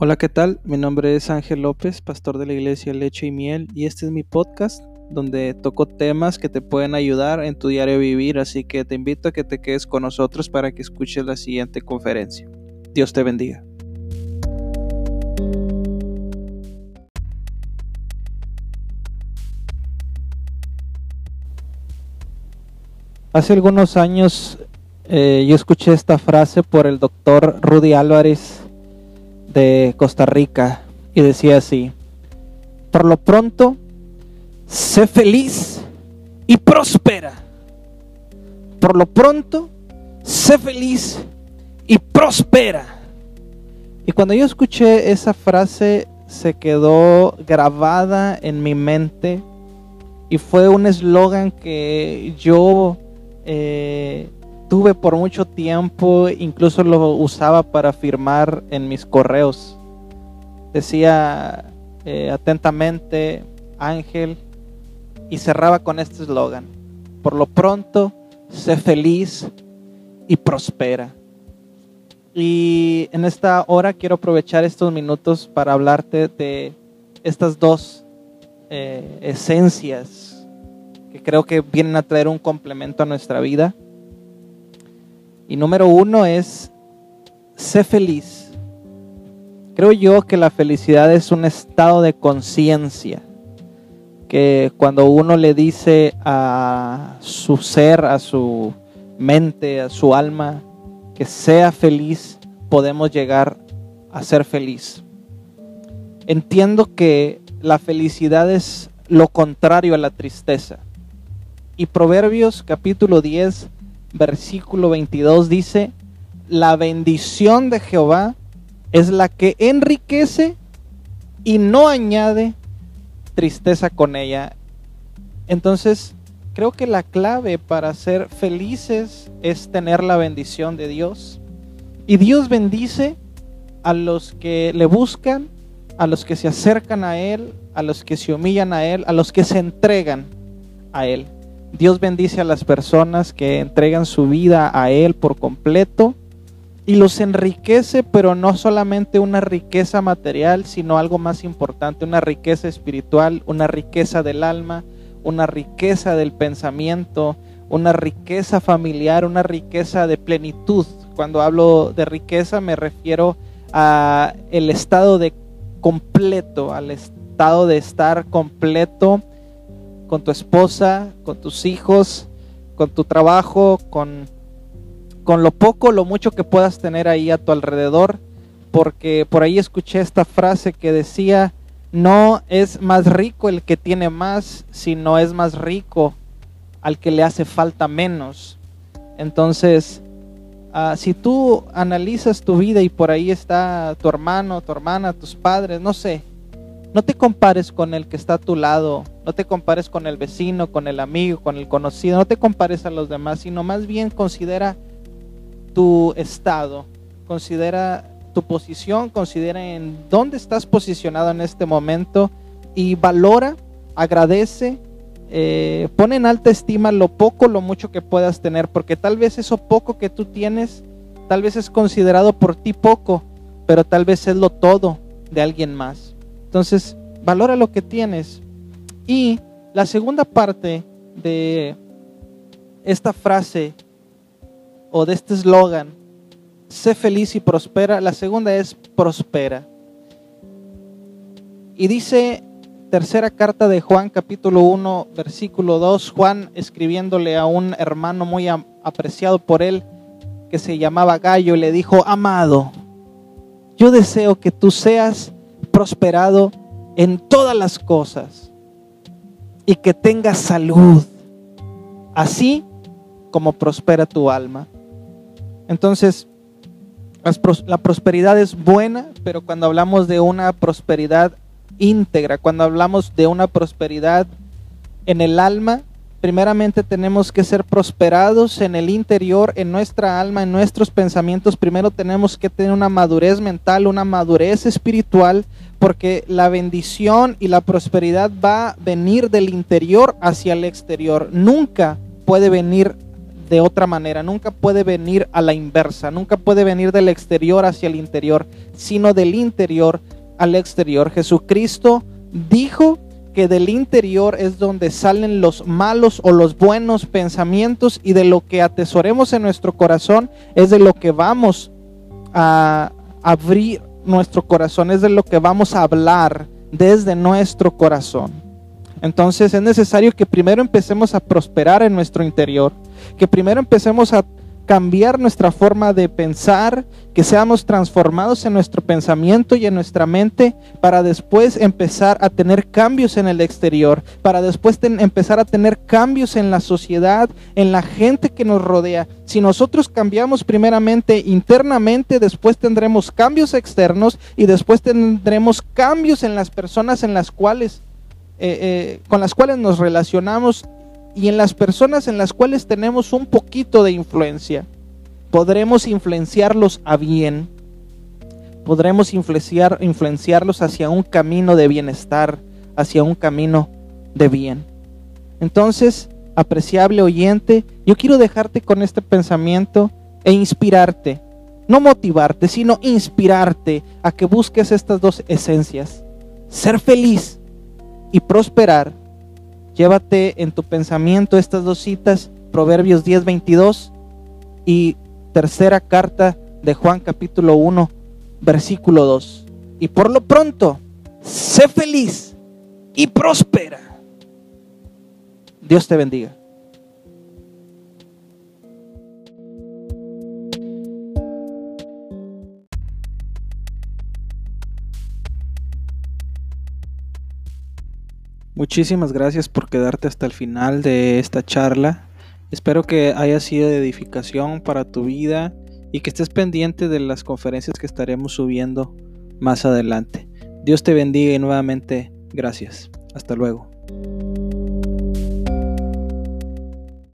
Hola, ¿qué tal? Mi nombre es Ángel López, pastor de la iglesia Leche y Miel, y este es mi podcast donde toco temas que te pueden ayudar en tu diario vivir, así que te invito a que te quedes con nosotros para que escuches la siguiente conferencia. Dios te bendiga. Hace algunos años eh, yo escuché esta frase por el doctor Rudy Álvarez de Costa Rica y decía así, por lo pronto, sé feliz y prospera. Por lo pronto, sé feliz y prospera. Y cuando yo escuché esa frase, se quedó grabada en mi mente y fue un eslogan que yo eh, tuve por mucho tiempo, incluso lo usaba para firmar en mis correos. Decía eh, atentamente Ángel y cerraba con este eslogan. Por lo pronto, sé feliz y prospera. Y en esta hora quiero aprovechar estos minutos para hablarte de estas dos eh, esencias que creo que vienen a traer un complemento a nuestra vida. Y número uno es, sé feliz. Creo yo que la felicidad es un estado de conciencia, que cuando uno le dice a su ser, a su mente, a su alma, que sea feliz, podemos llegar a ser feliz. Entiendo que la felicidad es lo contrario a la tristeza. Y Proverbios capítulo 10 versículo 22 dice, la bendición de Jehová es la que enriquece y no añade tristeza con ella. Entonces, creo que la clave para ser felices es tener la bendición de Dios. Y Dios bendice a los que le buscan, a los que se acercan a Él, a los que se humillan a Él, a los que se entregan a Él. Dios bendice a las personas que entregan su vida a Él por completo y los enriquece, pero no solamente una riqueza material, sino algo más importante, una riqueza espiritual, una riqueza del alma, una riqueza del pensamiento, una riqueza familiar, una riqueza de plenitud. Cuando hablo de riqueza me refiero a el estado de completo, al estado de estar completo con tu esposa, con tus hijos, con tu trabajo, con, con lo poco, lo mucho que puedas tener ahí a tu alrededor, porque por ahí escuché esta frase que decía, no es más rico el que tiene más, sino es más rico al que le hace falta menos. Entonces, ah, si tú analizas tu vida y por ahí está tu hermano, tu hermana, tus padres, no sé, no te compares con el que está a tu lado, no te compares con el vecino, con el amigo, con el conocido, no te compares a los demás, sino más bien considera tu estado, considera tu posición, considera en dónde estás posicionado en este momento y valora, agradece, eh, pone en alta estima lo poco, lo mucho que puedas tener, porque tal vez eso poco que tú tienes, tal vez es considerado por ti poco, pero tal vez es lo todo de alguien más. Entonces, valora lo que tienes. Y la segunda parte de esta frase o de este eslogan, sé feliz y prospera, la segunda es prospera. Y dice tercera carta de Juan capítulo 1 versículo 2, Juan escribiéndole a un hermano muy apreciado por él que se llamaba Gallo, le dijo, amado, yo deseo que tú seas prosperado en todas las cosas y que tengas salud, así como prospera tu alma. Entonces, la prosperidad es buena, pero cuando hablamos de una prosperidad íntegra, cuando hablamos de una prosperidad en el alma, primeramente tenemos que ser prosperados en el interior, en nuestra alma, en nuestros pensamientos. Primero tenemos que tener una madurez mental, una madurez espiritual, porque la bendición y la prosperidad va a venir del interior hacia el exterior. Nunca puede venir de otra manera, nunca puede venir a la inversa, nunca puede venir del exterior hacia el interior, sino del interior al exterior. Jesucristo dijo que del interior es donde salen los malos o los buenos pensamientos y de lo que atesoremos en nuestro corazón es de lo que vamos a abrir nuestro corazón, es de lo que vamos a hablar desde nuestro corazón. Entonces es necesario que primero empecemos a prosperar en nuestro interior, que primero empecemos a cambiar nuestra forma de pensar, que seamos transformados en nuestro pensamiento y en nuestra mente para después empezar a tener cambios en el exterior, para después empezar a tener cambios en la sociedad, en la gente que nos rodea. Si nosotros cambiamos primeramente internamente, después tendremos cambios externos y después tendremos cambios en las personas en las cuales eh, eh, con las cuales nos relacionamos y en las personas en las cuales tenemos un poquito de influencia. Podremos influenciarlos a bien, podremos influenciar, influenciarlos hacia un camino de bienestar, hacia un camino de bien. Entonces, apreciable oyente, yo quiero dejarte con este pensamiento e inspirarte, no motivarte, sino inspirarte a que busques estas dos esencias. Ser feliz y prosperar, llévate en tu pensamiento estas dos citas, Proverbios 10, 22 y tercera carta de Juan capítulo 1, versículo 2. Y por lo pronto, sé feliz y prospera. Dios te bendiga. Muchísimas gracias por quedarte hasta el final de esta charla. Espero que haya sido de edificación para tu vida y que estés pendiente de las conferencias que estaremos subiendo más adelante. Dios te bendiga y nuevamente gracias. Hasta luego.